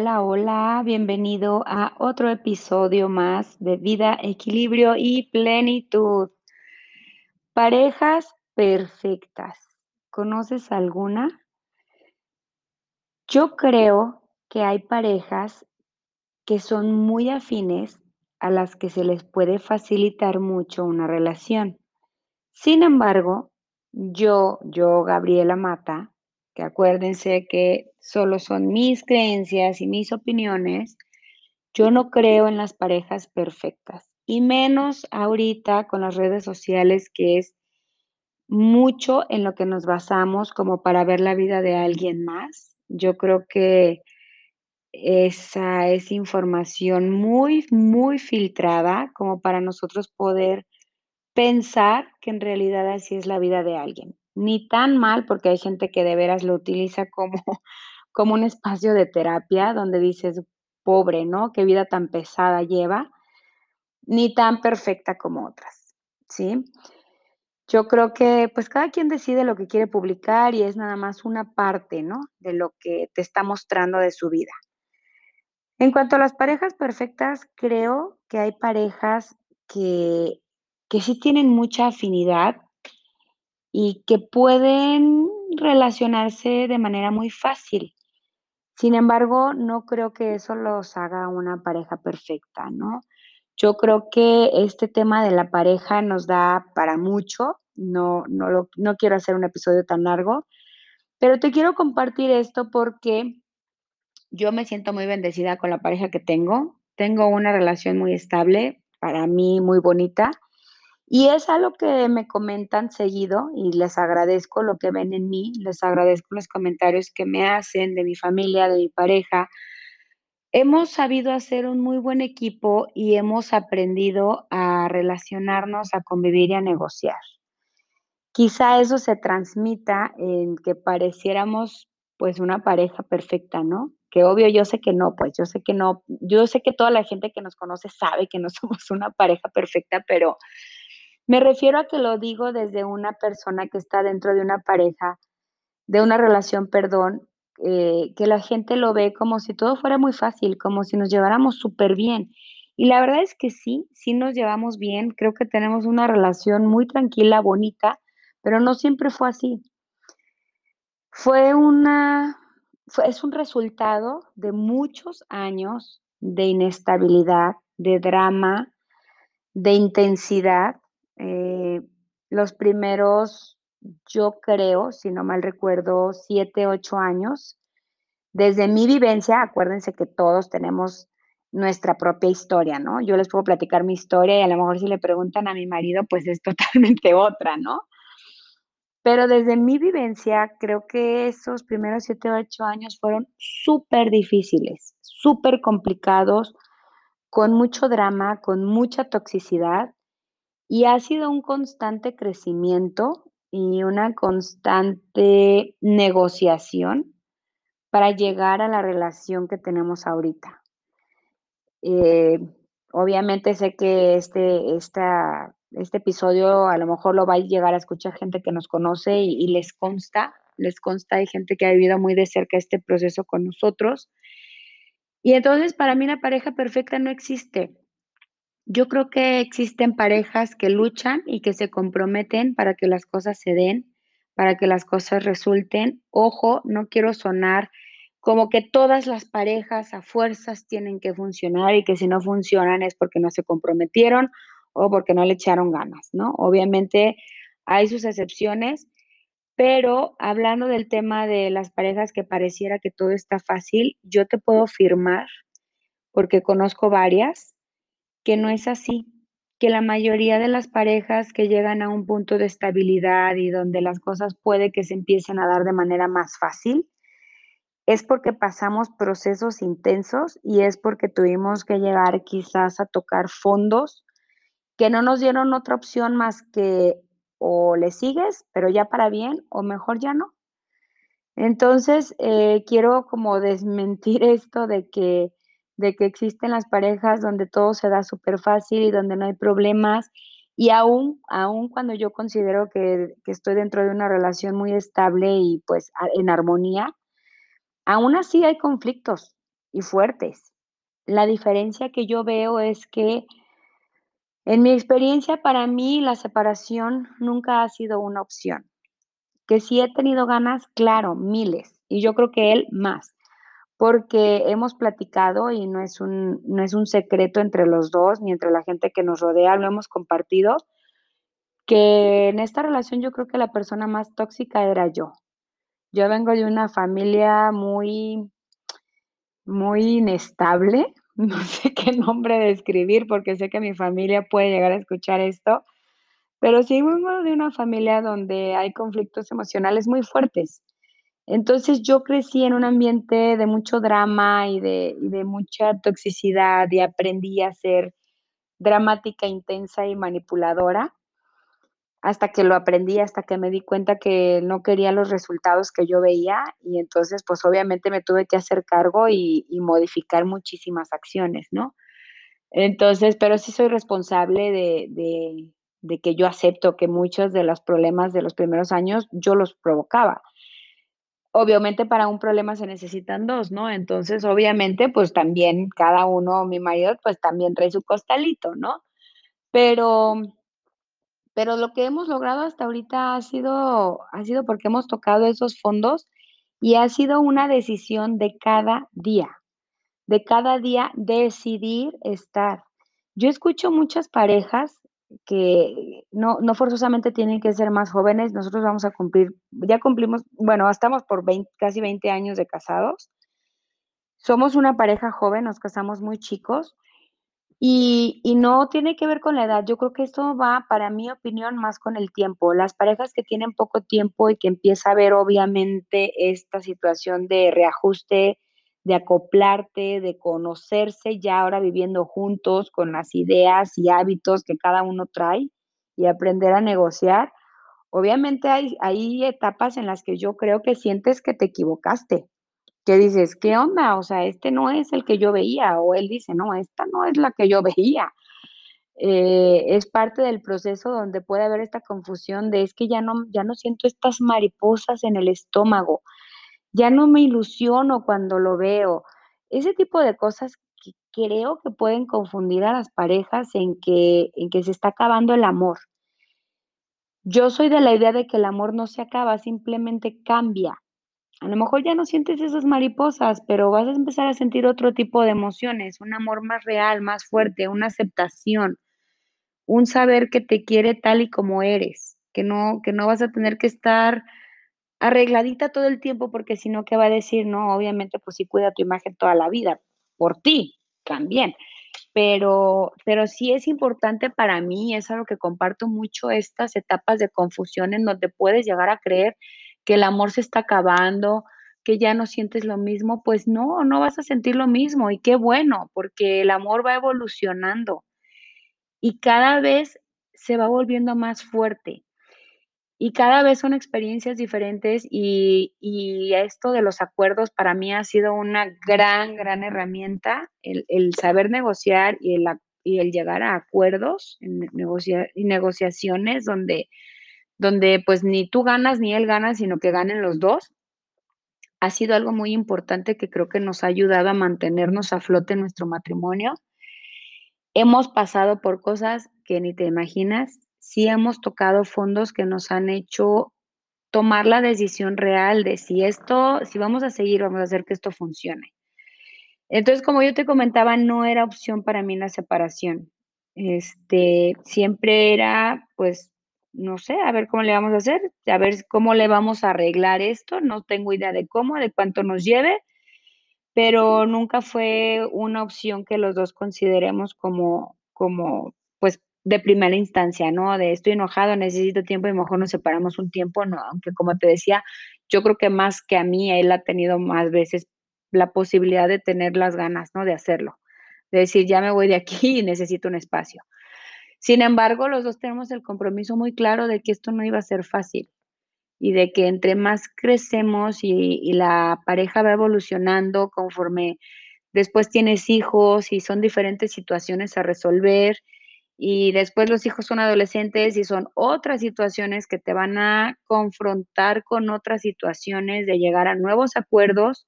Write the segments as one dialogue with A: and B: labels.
A: Hola, hola, bienvenido a otro episodio más de Vida, Equilibrio y Plenitud. Parejas perfectas. ¿Conoces alguna? Yo creo que hay parejas que son muy afines a las que se les puede facilitar mucho una relación. Sin embargo, yo, yo, Gabriela Mata, que acuérdense que solo son mis creencias y mis opiniones, yo no creo en las parejas perfectas, y menos ahorita con las redes sociales, que es mucho en lo que nos basamos como para ver la vida de alguien más. Yo creo que esa es información muy, muy filtrada como para nosotros poder pensar que en realidad así es la vida de alguien. Ni tan mal, porque hay gente que de veras lo utiliza como, como un espacio de terapia donde dices, pobre, ¿no? Qué vida tan pesada lleva, ni tan perfecta como otras, ¿sí? Yo creo que, pues, cada quien decide lo que quiere publicar y es nada más una parte, ¿no? De lo que te está mostrando de su vida. En cuanto a las parejas perfectas, creo que hay parejas que que sí tienen mucha afinidad y que pueden relacionarse de manera muy fácil. Sin embargo, no creo que eso los haga una pareja perfecta, ¿no? Yo creo que este tema de la pareja nos da para mucho, no no lo no quiero hacer un episodio tan largo, pero te quiero compartir esto porque yo me siento muy bendecida con la pareja que tengo. Tengo una relación muy estable, para mí muy bonita, y es algo que me comentan seguido y les agradezco lo que ven en mí, les agradezco los comentarios que me hacen de mi familia, de mi pareja. Hemos sabido hacer un muy buen equipo y hemos aprendido a relacionarnos, a convivir y a negociar. Quizá eso se transmita en que pareciéramos, pues, una pareja perfecta, ¿no? Que obvio, yo sé que no, pues, yo sé que no, yo sé que toda la gente que nos conoce sabe que no somos una pareja perfecta, pero me refiero a que lo digo desde una persona que está dentro de una pareja, de una relación, perdón, eh, que la gente lo ve como si todo fuera muy fácil, como si nos lleváramos superbién. Y la verdad es que sí, sí nos llevamos bien, creo que tenemos una relación muy tranquila, bonita, pero no siempre fue así. Fue una fue es un resultado de muchos años de inestabilidad, de drama, de intensidad, eh, los primeros, yo creo, si no mal recuerdo, 7, 8 años, desde mi vivencia, acuérdense que todos tenemos nuestra propia historia, ¿no? Yo les puedo platicar mi historia y a lo mejor si le preguntan a mi marido, pues es totalmente otra, ¿no? Pero desde mi vivencia, creo que esos primeros 7, 8 años fueron superdifíciles, supercomplicados, con mucho drama, con mucha toxicidad, y ha sido un constante crecimiento y una constante negociación para llegar a la relación que tenemos ahorita. Eh, obviamente sé que este esta este episodio a lo mejor lo va a llegar a escuchar gente que nos conoce y y les consta, les consta, hay gente que ha vivido muy de cerca este proceso con nosotros. Y entonces, para mí la pareja perfecta no existe. Yo creo que existen parejas que luchan y que se comprometen para que las cosas se den, para que las cosas resulten. Ojo, no quiero sonar como que todas las parejas a fuerzas tienen que funcionar y que si no funcionan es porque no se comprometieron o porque no le echaron ganas, ¿no? Obviamente hay sus excepciones, pero hablando del tema de las parejas que pareciera que todo está fácil, yo te puedo afirmar, porque conozco varias, que no es así, que la mayoría de las parejas que llegan a un punto de estabilidad y donde las cosas puede que se empiecen a dar de manera más fácil, es porque pasamos procesos intensos y es porque tuvimos que llegar quizás a tocar fondos que no nos dieron otra opción más que o le sigues, pero ya para bien, o mejor ya no. Entonces, eh, quiero como desmentir esto de que de que existen las parejas donde todo se da superfácil y donde no hay problemas, y aún aún cuando yo considero que que estoy dentro de una relación muy estable y, pues, en armonía, aún así hay conflictos, y fuertes. La diferencia que yo veo es que en mi experiencia, para mí, la separación nunca ha sido una opción. Que sí he tenido ganas, claro, miles, y yo creo que él más, porque hemos platicado y no es un no es un secreto entre los 2 ni entre la gente que nos rodea, lo hemos compartido, que en esta relación yo creo que la persona más tóxica era yo. Yo vengo de una familia muy muy inestable, no sé qué nombre describir, porque sé que mi familia puede llegar a escuchar esto, pero sí vengo de una familia donde hay conflictos emocionales muy fuertes. Entonces, yo crecí en un ambiente de mucho drama y de mucha toxicidad, y aprendí a ser dramática, intensa y manipuladora hasta que lo aprendí, hasta que me di cuenta que no quería los resultados que yo veía, y entonces, pues, obviamente me tuve que hacer cargo y modificar muchísimas acciones, ¿no? Entonces, pero sí soy responsable de de que yo acepto que muchos de los problemas de los primeros años yo los provocaba. Obviamente, para un problema se necesitan 2, ¿no? Entonces, obviamente, pues, también cada uno, mi marido, pues, también trae su costalito, ¿no? Pero pero lo que hemos logrado hasta ahorita ha sido ha sido porque hemos tocado esos fondos, y ha sido una decisión de cada día, de cada día decidir estar. Yo escucho muchas parejas que no no forzosamente tienen que ser más jóvenes, nosotros vamos a cumplir ya cumplimos, bueno, estamos por vein casi 20 años de casados. Somos una pareja joven, nos casamos muy chicos, y y no tiene que ver con la edad. Yo creo que esto va, para mi opinión, más con el tiempo. Las parejas que tienen poco tiempo y que empieza a haber, obviamente, esta situación de reajuste, de acoplarte, de conocerse, ya ahora viviendo juntos con las ideas y hábitos que cada uno trae, y aprender a negociar. Obviamente, hay etapas en las que yo creo que sientes que te equivocaste, que dices: "¿Qué onda? O sea, este no es el que yo veía", o él dice: "No, esta no es la que yo veía". Eh, es parte del proceso donde puede haber esta confusión de: "Es que ya no ya no siento estas mariposas en el estómago, ya no me ilusiono cuando lo veo". Ese tipo de cosas que creo que pueden confundir a las parejas en que en que se está acabando el amor. Yo soy de la idea de que el amor no se acaba, simplemente cambia. A lo mejor ya no sientes esas mariposas, pero vas a empezar a sentir otro tipo de emociones, un amor más real, más fuerte, una aceptación, un saber que te quiere tal y como eres, que no que no vas a tener que estar arregladita todo el tiempo, porque si no, ¿qué va a decir? No, obviamente, pues sí cuida tu imagen toda la vida, por ti, también. Pero pero sí es importante para mí, es algo que comparto mucho, estas etapas de confusión en donde puedes llegar a creer que el amor se está acabando, que ya no sientes lo mismo, pues no, no vas a sentir lo mismo, y qué bueno, porque el amor va evolucionando, y cada vez se va volviendo más fuerte, y cada vez son experiencias diferentes, y y esto de los acuerdos para mí ha sido una gran, gran herramienta, el el saber negociar y el y el llegar a acuerdos, y negociaciones donde donde, pues, ni tú ganas ni él gana, sino que ganen los 2. Ha sido algo muy importante que creo que nos ha ayudado a mantenernos a flote en nuestro matrimonio. Hemos pasado por cosas que ni te imaginas. Sí hemos tocado fondos que nos han hecho tomar la decisión real de si esto si vamos a seguir, vamos a hacer que esto funcione. Entonces, como yo te comentaba, no era opción para mí la separación. Este, siempre era, pues, no sé, a ver cómo le vamos a hacer, a ver cómo le vamos a arreglar esto, no tengo idea de cómo, de cuánto nos lleve, pero nunca fue una opción que los 2 consideremos como como, pues, de primera instancia, ¿no? De estoy enojado, necesito tiempo y mejor nos separamos un tiempo, no, aunque como te decía, yo creo que más que a mí, él ha tenido más veces la posibilidad de tener las ganas, ¿no? De hacerlo, de decir: "Ya me voy de aquí y necesito un espacio". Sin embargo, los 2 tenemos el compromiso muy claro de que esto no iba a ser fácil, y de que entre más crecemos y y la pareja va evolucionando conforme después tienes hijos y son diferentes situaciones a resolver, y después los hijos son adolescentes y son otras situaciones que te van a confrontar con otras situaciones de llegar a nuevos acuerdos,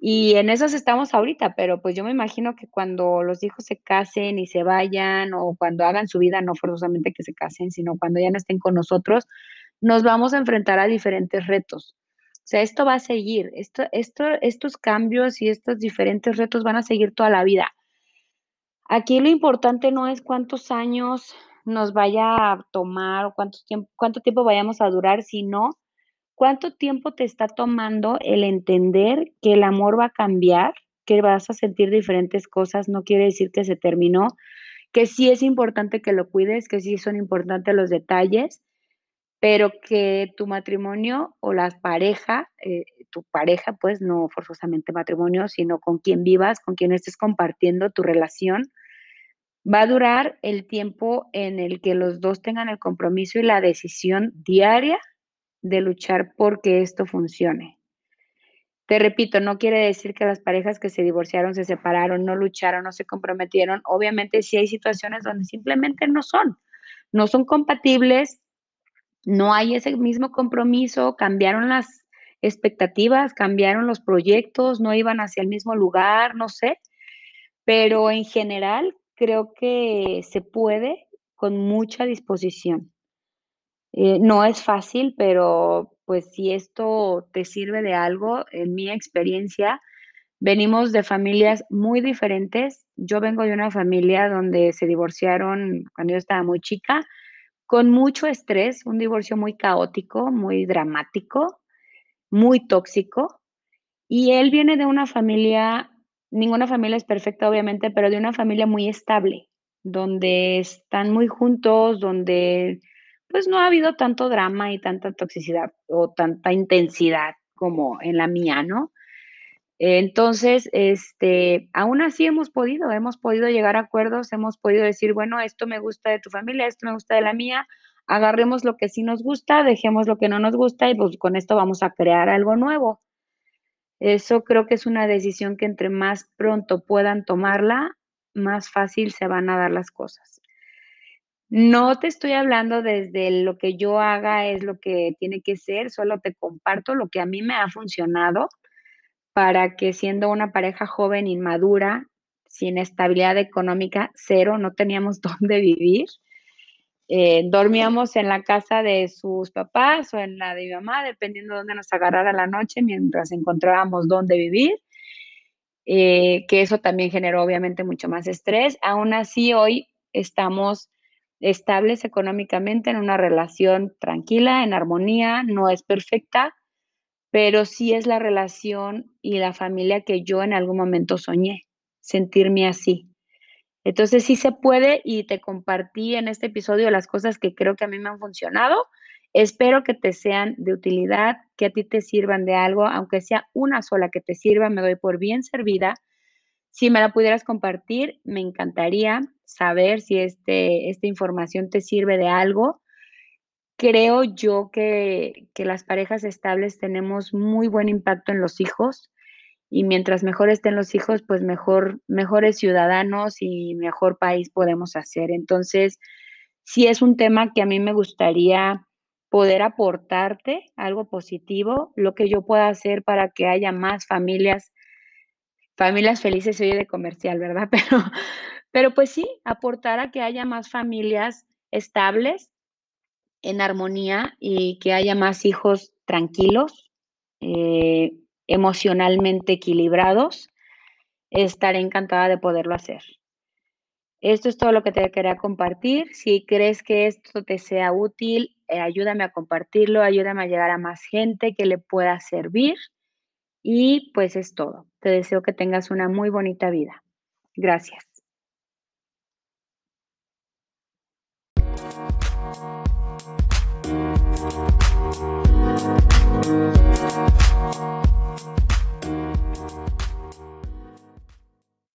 A: Y en esas estamos ahorita, pero, pues, yo me imagino que cuando los hijos se casen y se vayan, o cuando hagan su vida, no forzosamente que se casen, sino cuando ya no estén con nosotros, nos vamos a enfrentar a diferentes retos. O sea, esto va a seguir, esto esto estos cambios y estos diferentes retos van a seguir toda la vida. Aquí lo importante no es cuántos años nos vaya a tomar o cuántos tiemp cuánto tiempo vayamos a durar, sino cuánto tiempo te está tomando el entender que el amor va a cambiar, que vas a sentir diferentes cosas, no quiere decir que se terminó, que sí es importante que lo cuides, que sí son importantes los detalles, pero que tu matrimonio o las pareja, eh, tu pareja, pues, no forzosamente matrimonio, sino con quien vivas, con quien estés compartiendo tu relación, va a durar el tiempo en el que los 2 tengan el compromiso y la decisión diaria de luchar por que esto funcione. Te repito, no quiere decir que las parejas que se divorciaron, se separaron, no lucharon, no se comprometieron. Obviamente, sí hay situaciones donde simplemente no son, no son compatibles, no hay ese mismo compromiso, cambiaron las expectativas, cambiaron los proyectos, no iban hacia el mismo lugar, no sé, pero en general creo que se puede con mucha disposición. Eh, no es fácil, pero, pues, si esto te sirve de algo, en mi experiencia, venimos de familias muy diferentes. Yo vengo de una familia donde se divorciaron cuando yo estaba muy chica, con mucho estrés, un divorcio muy caótico, muy dramático, muy tóxico. Y él viene de una familia ninguna familia es perfecta, obviamente, pero de una familia muy estable, donde están muy juntos, donde, pues, no ha habido tanto drama y tanta toxicidad o tanta intensidad como en la mía, ¿no? Entonces, este, aún así hemos podido, hemos podido llegar a acuerdos, hemos podido decir: "Bueno, esto me gusta de tu familia, esto me gusta de la mía, agarremos lo que sí nos gusta, dejemos lo que no nos gusta y, pues, con esto vamos a crear algo nuevo". Eso creo que es una decisión que entre más pronto puedan tomarla, más fácil se van a dar las cosas. No te estoy hablando desde lo que yo haga es lo que tiene que ser, solo te comparto lo que a mí me ha funcionado para que siendo una pareja joven, inmadura, sin estabilidad económica, cero, no teníamos dónde vivir, eh, dormíamos en la casa de sus papás o en la de mi mamá, dependiendo de dónde nos agarrara la noche, mientras encontrábamos dónde vivir, eh, que eso también generó, obviamente, mucho más estrés. Aún así, hoy estamos estables económicamente en una relación tranquila, en armonía, no es perfecta, pero sí es la relación y la familia que yo en algún momento soñé, sentirme así. Entonces, sí se puede, y te compartí en este episodio las cosas que creo que a mí me han funcionado. Espero que te sean de utilidad, que a ti te sirvan de algo, aunque sea una sola que te sirva, me doy por bien servida. Si me la pudieras compartir, me encantaría saber si este esta información te sirve de algo. Creo yo que que las parejas estables tenemos muy buen impacto en los hijos, y mientras mejor estén los hijos, pues mejor mejores ciudadanos y mejor país podemos hacer. Entonces, sí es un tema que a mí me gustaría poder aportarte algo positivo, lo que yo pueda hacer para que haya más familias familias felices se oye de comercial, ¿verdad? Pero pero, pues sí, aportar a que haya más familias estables, en armonía y que haya más hijos tranquilos, eh, emocionalmente equilibrados, estaré encantada de poderlo hacer. Esto es todo lo que te quería compartir. Si crees que esto te sea útil, eh, ayúdame a compartirlo, ayúdame a llegar a más gente que le pueda servir. Y, pues, es todo. Te deseo que tengas una muy bonita vida. Gracias. Música